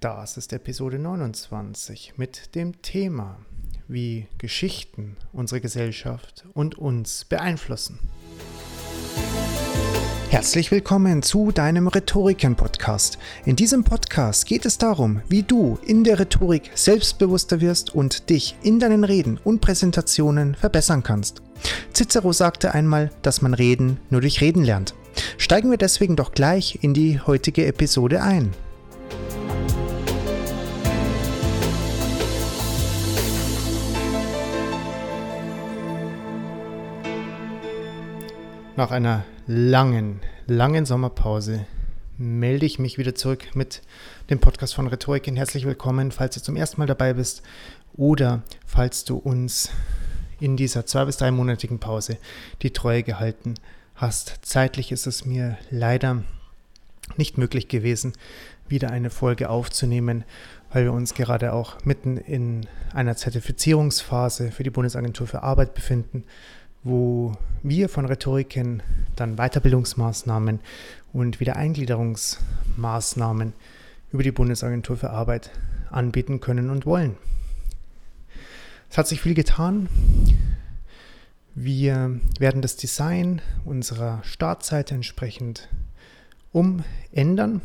Das ist Episode 29 mit dem Thema, wie Geschichten unsere Gesellschaft und uns beeinflussen. Herzlich willkommen zu deinem Rhetoriken-Podcast. In diesem Podcast geht es darum, wie du in der Rhetorik selbstbewusster wirst und dich in deinen Reden und Präsentationen verbessern kannst. Cicero sagte einmal, dass man Reden nur durch Reden lernt. Steigen wir deswegen doch gleich in die heutige Episode ein. Nach einer langen, langen Sommerpause melde ich mich wieder zurück mit dem Podcast von Rhetoriken. Herzlich willkommen, falls du zum ersten Mal dabei bist oder falls du uns in dieser zwei- bis dreimonatigen Pause die Treue gehalten hast. Zeitlich ist es mir leider nicht möglich gewesen, wieder eine Folge aufzunehmen, weil wir uns gerade auch mitten in einer Zertifizierungsphase für die Bundesagentur für Arbeit befinden wo wir von Rhetoriken dann Weiterbildungsmaßnahmen und Wiedereingliederungsmaßnahmen über die Bundesagentur für Arbeit anbieten können und wollen. Es hat sich viel getan. Wir werden das Design unserer Startseite entsprechend umändern.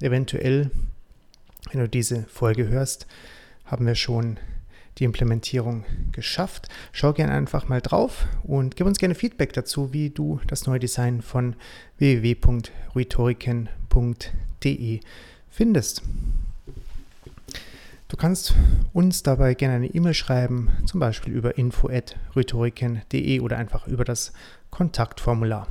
Eventuell, wenn du diese Folge hörst, haben wir schon die Implementierung geschafft. Schau gerne einfach mal drauf und gib uns gerne Feedback dazu, wie du das neue Design von www.rhetoriken.de findest. Du kannst uns dabei gerne eine E-Mail schreiben, zum Beispiel über info.rhetoriken.de oder einfach über das Kontaktformular.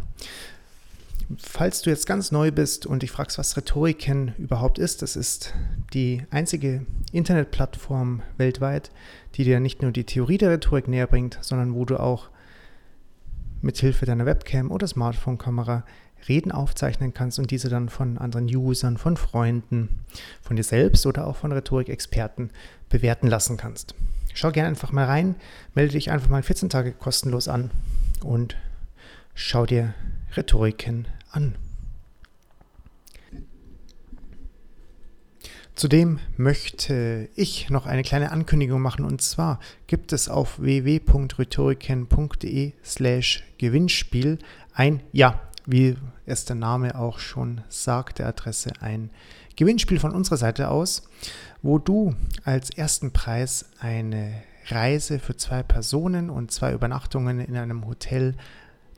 Falls du jetzt ganz neu bist und dich fragst, was Rhetoriken überhaupt ist, das ist die einzige Internetplattform weltweit, die dir nicht nur die Theorie der Rhetorik näher bringt, sondern wo du auch mit Hilfe deiner Webcam oder Smartphone-Kamera Reden aufzeichnen kannst und diese dann von anderen Usern, von Freunden, von dir selbst oder auch von Rhetorikexperten bewerten lassen kannst. Schau gerne einfach mal rein, melde dich einfach mal 14 Tage kostenlos an und schau dir Rhetoriken an. Zudem möchte ich noch eine kleine Ankündigung machen und zwar gibt es auf www.rhetoriken.de slash Gewinnspiel ein, ja, wie es der Name auch schon sagt, der Adresse ein Gewinnspiel von unserer Seite aus, wo du als ersten Preis eine Reise für zwei Personen und zwei Übernachtungen in einem Hotel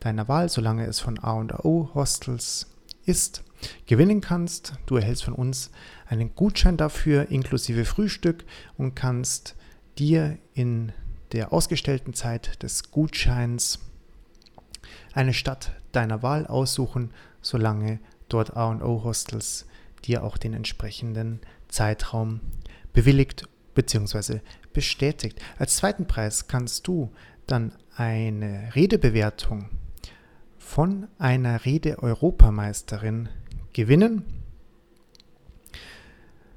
deiner Wahl, solange es von A&O Hostels ist, gewinnen kannst. Du erhältst von uns einen Gutschein dafür inklusive Frühstück und kannst dir in der ausgestellten Zeit des Gutscheins eine Stadt deiner Wahl aussuchen, solange dort A&O Hostels dir auch den entsprechenden Zeitraum bewilligt bzw. bestätigt. Als zweiten Preis kannst du dann eine Redebewertung von einer Rede-Europameisterin gewinnen.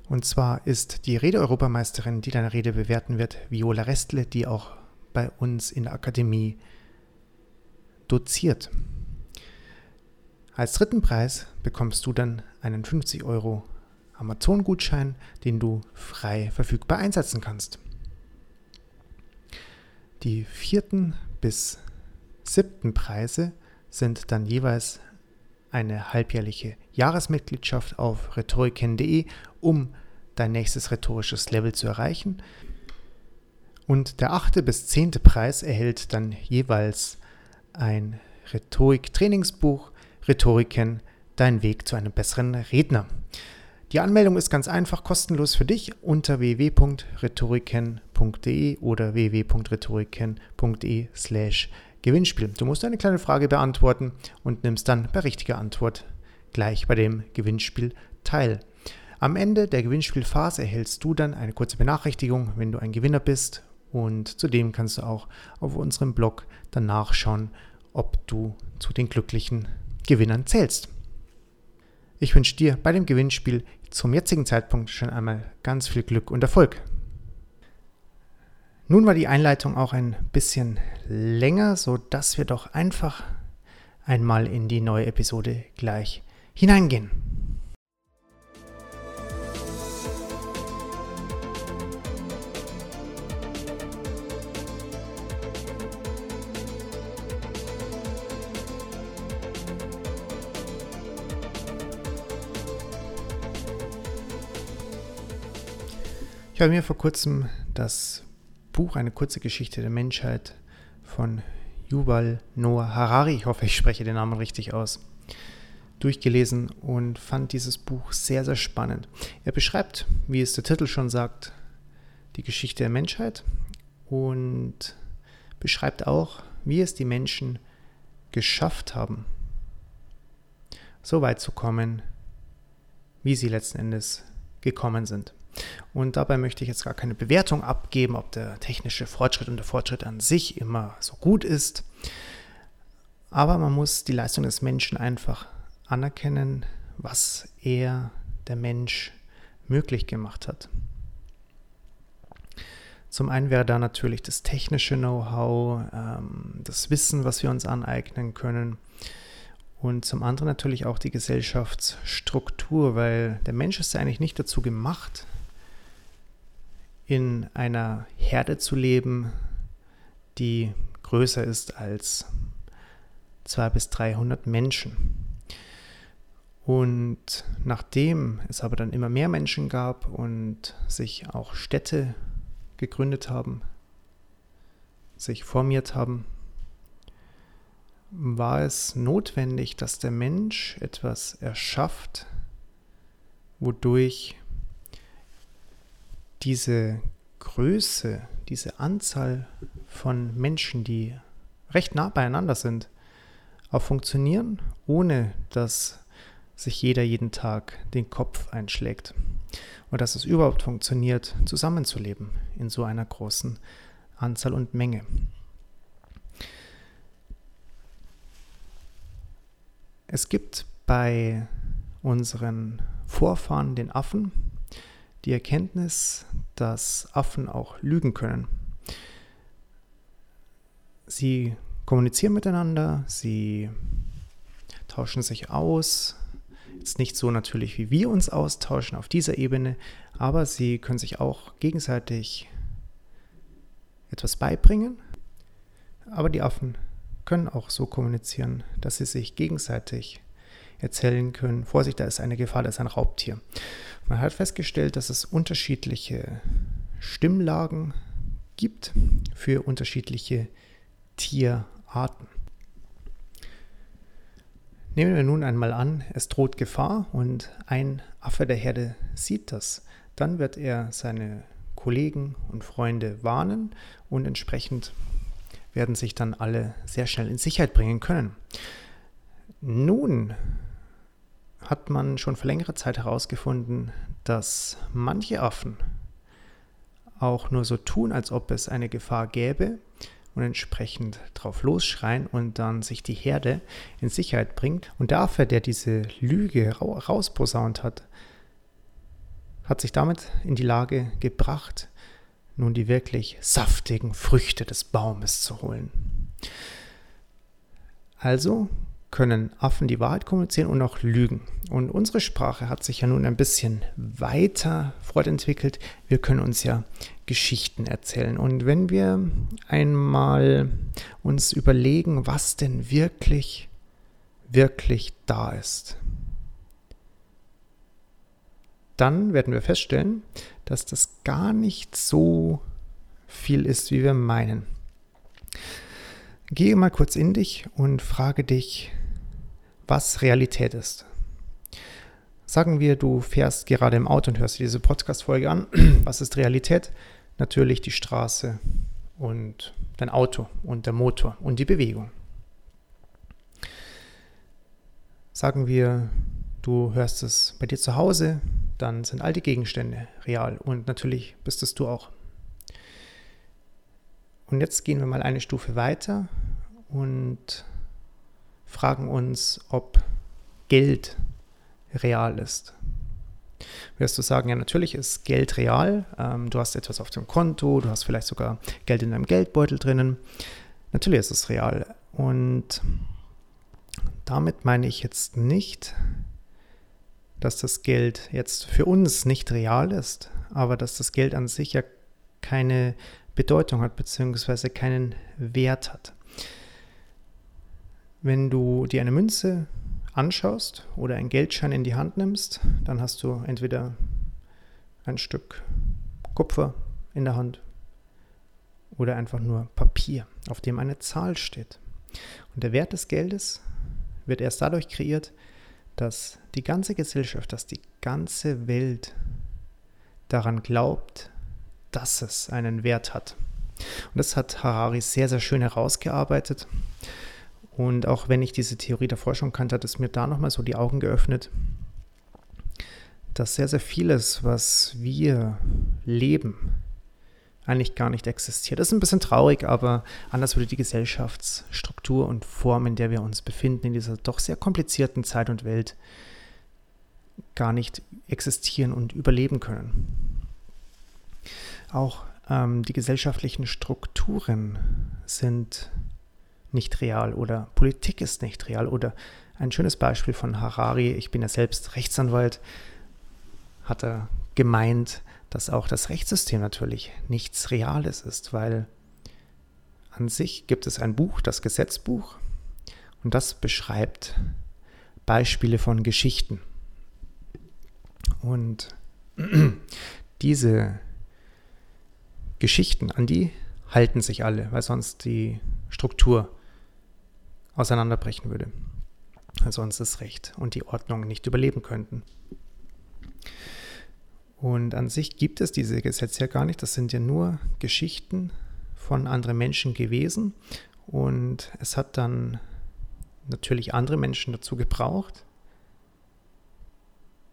Und zwar ist die Rede-Europameisterin, die deine Rede bewerten wird, Viola Restle, die auch bei uns in der Akademie doziert. Als dritten Preis bekommst du dann einen 50 Euro Amazon-Gutschein, den du frei verfügbar einsetzen kannst. Die vierten bis siebten Preise sind dann jeweils eine halbjährliche Jahresmitgliedschaft auf rhetoriken.de, um dein nächstes rhetorisches Level zu erreichen. Und der achte bis zehnte Preis erhält dann jeweils ein Rhetorik-Trainingsbuch, Rhetoriken, dein Weg zu einem besseren Redner. Die Anmeldung ist ganz einfach kostenlos für dich unter www.rhetoriken.de oder www.rhetoriken.de slash Gewinnspiel. Du musst eine kleine Frage beantworten und nimmst dann bei richtiger Antwort gleich bei dem Gewinnspiel teil. Am Ende der Gewinnspielphase erhältst du dann eine kurze Benachrichtigung, wenn du ein Gewinner bist und zudem kannst du auch auf unserem Blog dann nachschauen, ob du zu den glücklichen Gewinnern zählst. Ich wünsche dir bei dem Gewinnspiel zum jetzigen Zeitpunkt schon einmal ganz viel Glück und Erfolg. Nun war die Einleitung auch ein bisschen länger, sodass wir doch einfach einmal in die neue Episode gleich hineingehen. Ich habe mir vor kurzem das Buch Eine kurze Geschichte der Menschheit von Yuval Noah Harari, ich hoffe, ich spreche den Namen richtig aus, durchgelesen und fand dieses Buch sehr, sehr spannend. Er beschreibt, wie es der Titel schon sagt, die Geschichte der Menschheit und beschreibt auch, wie es die Menschen geschafft haben, so weit zu kommen, wie sie letzten Endes gekommen sind. Und dabei möchte ich jetzt gar keine Bewertung abgeben, ob der technische Fortschritt und der Fortschritt an sich immer so gut ist. Aber man muss die Leistung des Menschen einfach anerkennen, was er, der Mensch, möglich gemacht hat. Zum einen wäre da natürlich das technische Know-how, ähm, das Wissen, was wir uns aneignen können. Und zum anderen natürlich auch die Gesellschaftsstruktur, weil der Mensch ist ja eigentlich nicht dazu gemacht, in einer Herde zu leben, die größer ist als 200 bis 300 Menschen. Und nachdem es aber dann immer mehr Menschen gab und sich auch Städte gegründet haben, sich formiert haben, war es notwendig, dass der Mensch etwas erschafft, wodurch diese Größe, diese Anzahl von Menschen, die recht nah beieinander sind, auch funktionieren, ohne dass sich jeder jeden Tag den Kopf einschlägt. Und dass es überhaupt funktioniert, zusammenzuleben in so einer großen Anzahl und Menge. Es gibt bei unseren Vorfahren, den Affen, die Erkenntnis, dass Affen auch lügen können. Sie kommunizieren miteinander, sie tauschen sich aus. Jetzt nicht so natürlich, wie wir uns austauschen auf dieser Ebene, aber sie können sich auch gegenseitig etwas beibringen. Aber die Affen können auch so kommunizieren, dass sie sich gegenseitig erzählen können, Vorsicht, da ist eine Gefahr, da ist ein Raubtier. Man hat festgestellt, dass es unterschiedliche Stimmlagen gibt für unterschiedliche Tierarten. Nehmen wir nun einmal an, es droht Gefahr und ein Affe der Herde sieht das. Dann wird er seine Kollegen und Freunde warnen und entsprechend werden sich dann alle sehr schnell in Sicherheit bringen können. Nun hat man schon vor längerer Zeit herausgefunden, dass manche Affen auch nur so tun, als ob es eine Gefahr gäbe und entsprechend drauf losschreien und dann sich die Herde in Sicherheit bringt. Und der Affe, der diese Lüge rausposaunt hat, hat sich damit in die Lage gebracht, nun die wirklich saftigen Früchte des Baumes zu holen. Also können Affen die Wahrheit kommunizieren und auch lügen. Und unsere Sprache hat sich ja nun ein bisschen weiter fortentwickelt. Wir können uns ja Geschichten erzählen. Und wenn wir einmal uns überlegen, was denn wirklich, wirklich da ist, dann werden wir feststellen, dass das gar nicht so viel ist, wie wir meinen. Gehe mal kurz in dich und frage dich, was Realität ist. Sagen wir, du fährst gerade im Auto und hörst dir diese Podcast-Folge an. Was ist Realität? Natürlich die Straße und dein Auto und der Motor und die Bewegung. Sagen wir, du hörst es bei dir zu Hause, dann sind all die Gegenstände real und natürlich bist es du auch. Und jetzt gehen wir mal eine Stufe weiter und fragen uns, ob Geld real ist. Wirst du sagen, ja, natürlich ist Geld real. Ähm, du hast etwas auf dem Konto, du hast vielleicht sogar Geld in deinem Geldbeutel drinnen. Natürlich ist es real. Und damit meine ich jetzt nicht, dass das Geld jetzt für uns nicht real ist, aber dass das Geld an sich ja keine Bedeutung hat, beziehungsweise keinen Wert hat. Wenn du dir eine Münze anschaust oder einen Geldschein in die Hand nimmst, dann hast du entweder ein Stück Kupfer in der Hand oder einfach nur Papier, auf dem eine Zahl steht. Und der Wert des Geldes wird erst dadurch kreiert, dass die ganze Gesellschaft, dass die ganze Welt daran glaubt, dass es einen Wert hat. Und das hat Harari sehr, sehr schön herausgearbeitet. Und auch wenn ich diese Theorie davor schon kannte, hat es mir da nochmal so die Augen geöffnet, dass sehr, sehr vieles, was wir leben, eigentlich gar nicht existiert. Das ist ein bisschen traurig, aber anders würde die Gesellschaftsstruktur und Form, in der wir uns befinden, in dieser doch sehr komplizierten Zeit und Welt, gar nicht existieren und überleben können. Auch ähm, die gesellschaftlichen Strukturen sind nicht real oder Politik ist nicht real oder ein schönes Beispiel von Harari, ich bin ja selbst Rechtsanwalt, hat er gemeint, dass auch das Rechtssystem natürlich nichts Reales ist, weil an sich gibt es ein Buch, das Gesetzbuch, und das beschreibt Beispiele von Geschichten. Und diese Geschichten, an die halten sich alle, weil sonst die Struktur auseinanderbrechen würde. Sonst das Recht und die Ordnung nicht überleben könnten. Und an sich gibt es diese Gesetze ja gar nicht. Das sind ja nur Geschichten von anderen Menschen gewesen. Und es hat dann natürlich andere Menschen dazu gebraucht,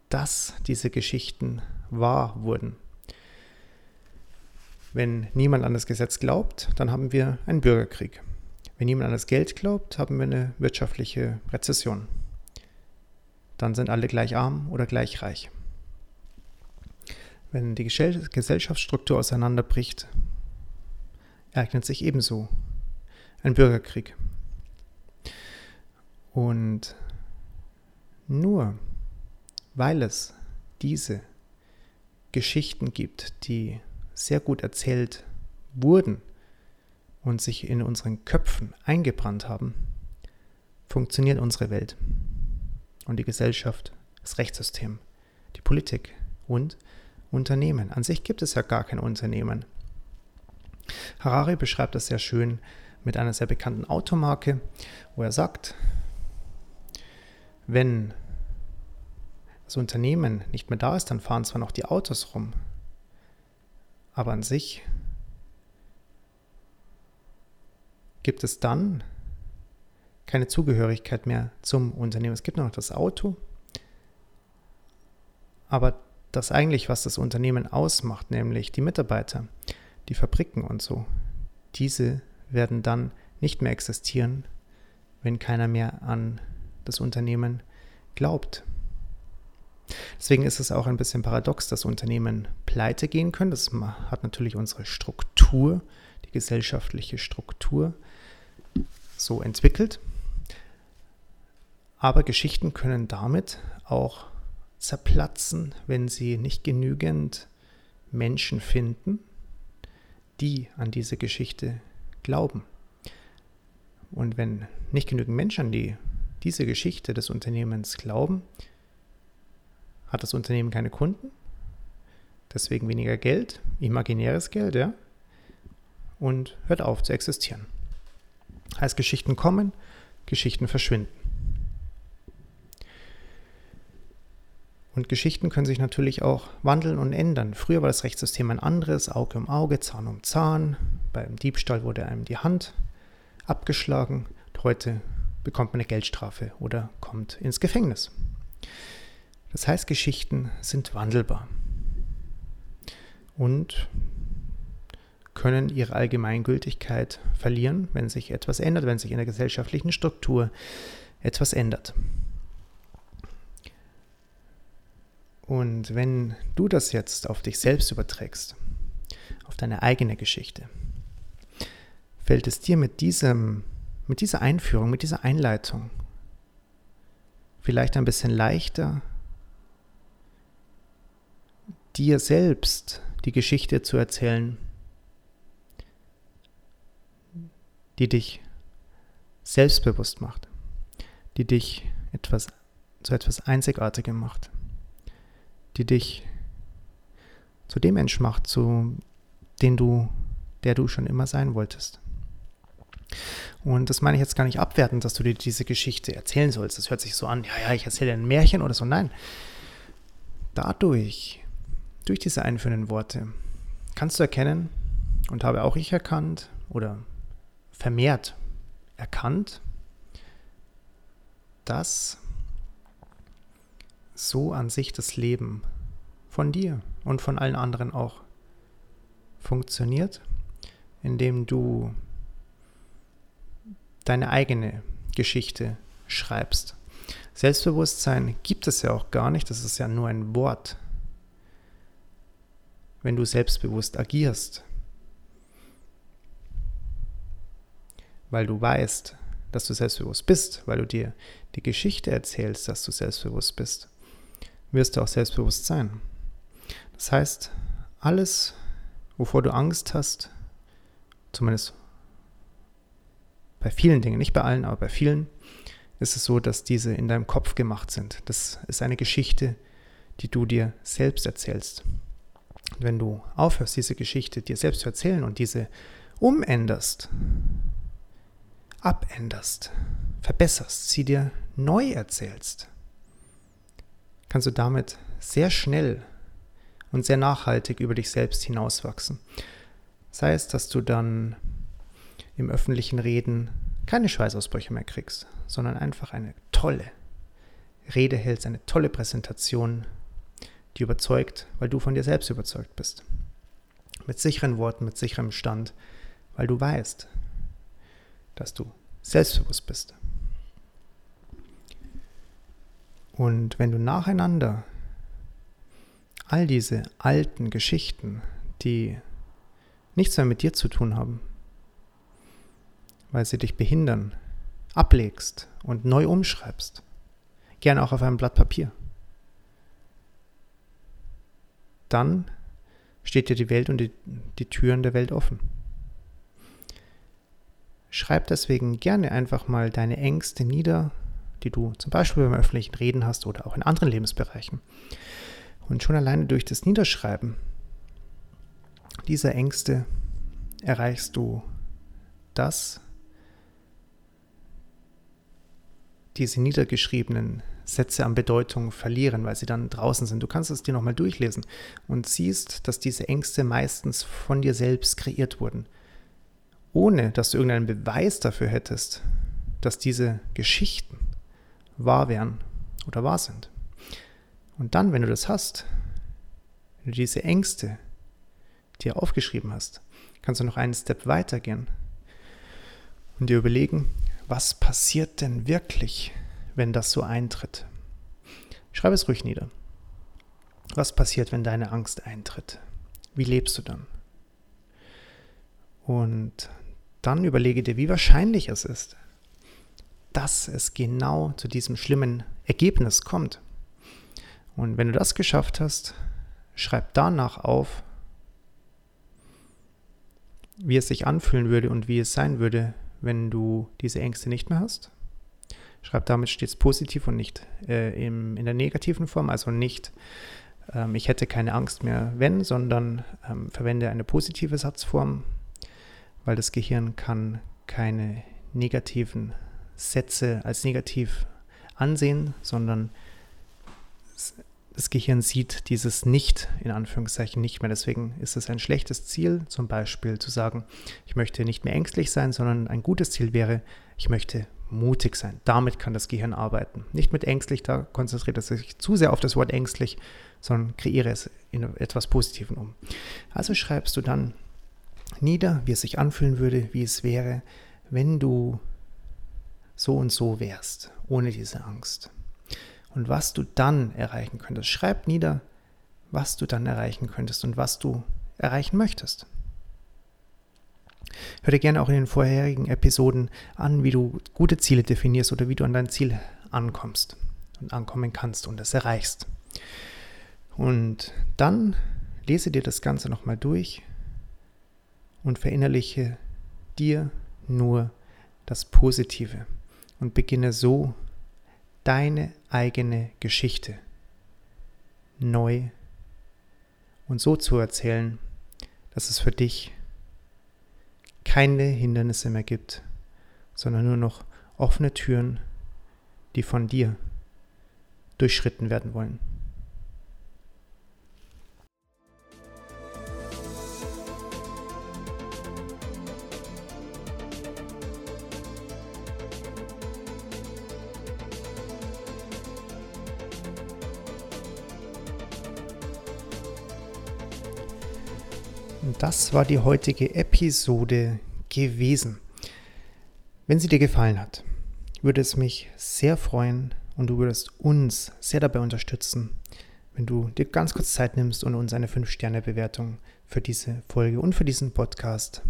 dass diese Geschichten wahr wurden. Wenn niemand an das Gesetz glaubt, dann haben wir einen Bürgerkrieg. Wenn niemand an das Geld glaubt, haben wir eine wirtschaftliche Rezession. Dann sind alle gleich arm oder gleich reich. Wenn die Gesellschaftsstruktur auseinanderbricht, ereignet sich ebenso ein Bürgerkrieg. Und nur weil es diese Geschichten gibt, die sehr gut erzählt wurden und sich in unseren Köpfen eingebrannt haben, funktioniert unsere Welt und die Gesellschaft, das Rechtssystem, die Politik und Unternehmen. An sich gibt es ja gar kein Unternehmen. Harari beschreibt das sehr schön mit einer sehr bekannten Automarke, wo er sagt, wenn das Unternehmen nicht mehr da ist, dann fahren zwar noch die Autos rum, aber an sich gibt es dann keine Zugehörigkeit mehr zum Unternehmen. Es gibt noch das Auto, aber das eigentlich, was das Unternehmen ausmacht, nämlich die Mitarbeiter, die Fabriken und so, diese werden dann nicht mehr existieren, wenn keiner mehr an das Unternehmen glaubt. Deswegen ist es auch ein bisschen paradox, dass Unternehmen pleite gehen können. Das hat natürlich unsere Struktur, die gesellschaftliche Struktur so entwickelt. Aber Geschichten können damit auch zerplatzen, wenn sie nicht genügend Menschen finden, die an diese Geschichte glauben. Und wenn nicht genügend Menschen an die, diese Geschichte des Unternehmens glauben, hat das Unternehmen keine Kunden, deswegen weniger Geld, imaginäres Geld, ja, und hört auf zu existieren. Heißt, Geschichten kommen, Geschichten verschwinden. Und Geschichten können sich natürlich auch wandeln und ändern. Früher war das Rechtssystem ein anderes, Auge um Auge, Zahn um Zahn. Beim Diebstahl wurde einem die Hand abgeschlagen. Und heute bekommt man eine Geldstrafe oder kommt ins Gefängnis. Das heißt, Geschichten sind wandelbar und können ihre Allgemeingültigkeit verlieren, wenn sich etwas ändert, wenn sich in der gesellschaftlichen Struktur etwas ändert. Und wenn du das jetzt auf dich selbst überträgst, auf deine eigene Geschichte, fällt es dir mit diesem, mit dieser Einführung, mit dieser Einleitung vielleicht ein bisschen leichter, dir selbst die Geschichte zu erzählen, die dich selbstbewusst macht, die dich etwas zu etwas Einzigartigem macht die dich zu dem Mensch macht, zu den du, der du schon immer sein wolltest. Und das meine ich jetzt gar nicht abwertend, dass du dir diese Geschichte erzählen sollst. Das hört sich so an, ja, ja, ich erzähle ein Märchen oder so. Nein. Dadurch, durch diese einführenden Worte, kannst du erkennen, und habe auch ich erkannt oder vermehrt erkannt, dass so an sich das Leben von dir und von allen anderen auch funktioniert, indem du deine eigene Geschichte schreibst. Selbstbewusstsein gibt es ja auch gar nicht, das ist ja nur ein Wort. Wenn du selbstbewusst agierst, weil du weißt, dass du selbstbewusst bist, weil du dir die Geschichte erzählst, dass du selbstbewusst bist, wirst du auch selbstbewusst sein. Das heißt, alles, wovor du Angst hast, zumindest bei vielen Dingen, nicht bei allen, aber bei vielen, ist es so, dass diese in deinem Kopf gemacht sind. Das ist eine Geschichte, die du dir selbst erzählst. Und wenn du aufhörst, diese Geschichte dir selbst zu erzählen und diese umänderst, abänderst, verbesserst, sie dir neu erzählst, kannst du damit sehr schnell und sehr nachhaltig über dich selbst hinauswachsen. Sei es, dass du dann im öffentlichen Reden keine Schweißausbrüche mehr kriegst, sondern einfach eine tolle Rede hältst, eine tolle Präsentation, die überzeugt, weil du von dir selbst überzeugt bist. Mit sicheren Worten, mit sicherem Stand, weil du weißt, dass du selbstbewusst bist. Und wenn du nacheinander all diese alten Geschichten, die nichts mehr mit dir zu tun haben, weil sie dich behindern, ablegst und neu umschreibst, gerne auch auf einem Blatt Papier, dann steht dir die Welt und die, die Türen der Welt offen. Schreib deswegen gerne einfach mal deine Ängste nieder, die du zum Beispiel beim öffentlichen Reden hast oder auch in anderen Lebensbereichen. Und schon alleine durch das Niederschreiben dieser Ängste erreichst du das, diese niedergeschriebenen Sätze an Bedeutung verlieren, weil sie dann draußen sind. Du kannst es dir nochmal durchlesen und siehst, dass diese Ängste meistens von dir selbst kreiert wurden ohne dass du irgendeinen Beweis dafür hättest, dass diese Geschichten wahr wären oder wahr sind. Und dann, wenn du das hast, wenn du diese Ängste dir aufgeschrieben hast, kannst du noch einen Step weitergehen und dir überlegen, was passiert denn wirklich, wenn das so eintritt? Schreib es ruhig nieder. Was passiert, wenn deine Angst eintritt? Wie lebst du dann? Und dann überlege dir, wie wahrscheinlich es ist, dass es genau zu diesem schlimmen Ergebnis kommt. Und wenn du das geschafft hast, schreib danach auf, wie es sich anfühlen würde und wie es sein würde, wenn du diese Ängste nicht mehr hast. Schreib damit stets positiv und nicht äh, im, in der negativen Form, also nicht ähm, ich hätte keine Angst mehr, wenn, sondern ähm, verwende eine positive Satzform, weil das Gehirn kann keine negativen Sätze als negativ ansehen, sondern das Gehirn sieht dieses Nicht in Anführungszeichen nicht mehr. Deswegen ist es ein schlechtes Ziel, zum Beispiel zu sagen, ich möchte nicht mehr ängstlich sein, sondern ein gutes Ziel wäre, ich möchte mutig sein. Damit kann das Gehirn arbeiten. Nicht mit ängstlich, da konzentriert es sich zu sehr auf das Wort ängstlich, sondern kreiere es in etwas Positiven um. Also schreibst du dann nieder, wie es sich anfühlen würde, wie es wäre, wenn du so und so wärst, ohne diese Angst. Und was du dann erreichen könntest. Schreib nieder, was du dann erreichen könntest und was du erreichen möchtest. Hör dir gerne auch in den vorherigen Episoden an, wie du gute Ziele definierst oder wie du an dein Ziel ankommst und ankommen kannst und es erreichst. Und dann lese dir das Ganze nochmal durch und verinnerliche dir nur das Positive und beginne so deine eigene Geschichte neu und so zu erzählen, dass es für dich keine Hindernisse mehr gibt, sondern nur noch offene Türen, die von dir durchschritten werden wollen. Das war die heutige Episode gewesen. Wenn sie dir gefallen hat, würde es mich sehr freuen und du würdest uns sehr dabei unterstützen, wenn du dir ganz kurz Zeit nimmst und uns eine 5-Sterne-Bewertung für diese Folge und für diesen Podcast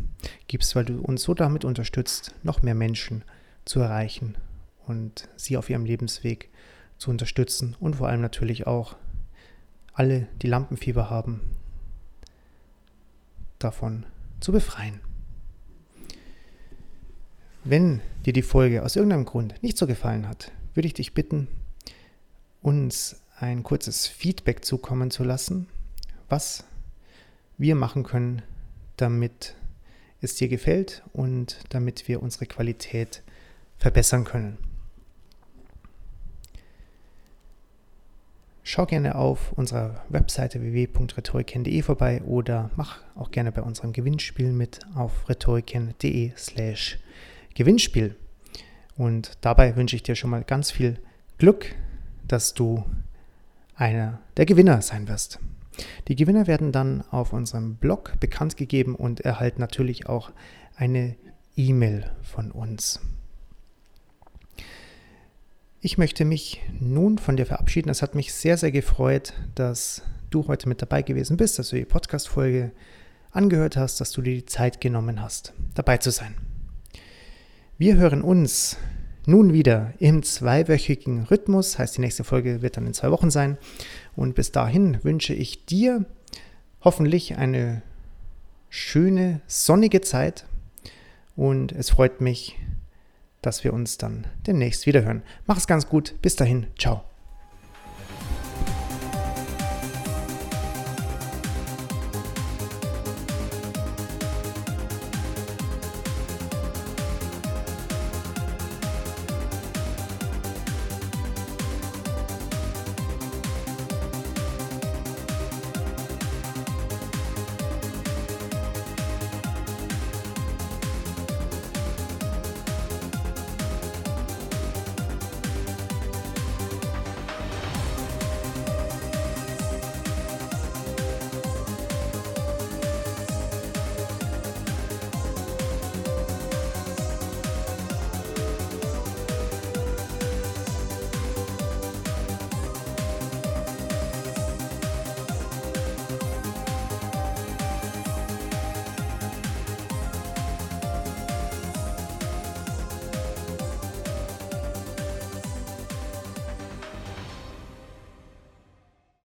gibst, weil du uns so damit unterstützt, noch mehr Menschen zu erreichen und sie auf ihrem Lebensweg zu unterstützen und vor allem natürlich auch alle, die Lampenfieber haben, davon zu befreien. Wenn dir die Folge aus irgendeinem Grund nicht so gefallen hat, würde ich dich bitten, uns ein kurzes Feedback zukommen zu lassen, was wir machen können, damit es dir gefällt und damit wir unsere Qualität verbessern können. Schau gerne auf unserer Webseite www.rhetoriken.de vorbei oder mach auch gerne bei unserem Gewinnspiel mit auf rhetoriken.de slash Gewinnspiel. Und dabei wünsche ich dir schon mal ganz viel Glück, dass du einer der Gewinner sein wirst. Die Gewinner werden dann auf unserem Blog bekannt gegeben und erhalten natürlich auch eine E-Mail von uns. Ich möchte mich nun von dir verabschieden. Es hat mich sehr, sehr gefreut, dass du heute mit dabei gewesen bist, dass du die Podcast-Folge angehört hast, dass du dir die Zeit genommen hast, dabei zu sein. Wir hören uns nun wieder im zweiwöchigen Rhythmus, heißt die nächste Folge wird dann in zwei Wochen sein. Und bis dahin wünsche ich dir hoffentlich eine schöne, sonnige Zeit und es freut mich, dass wir uns dann demnächst wiederhören. Mach es ganz gut. Bis dahin. Ciao.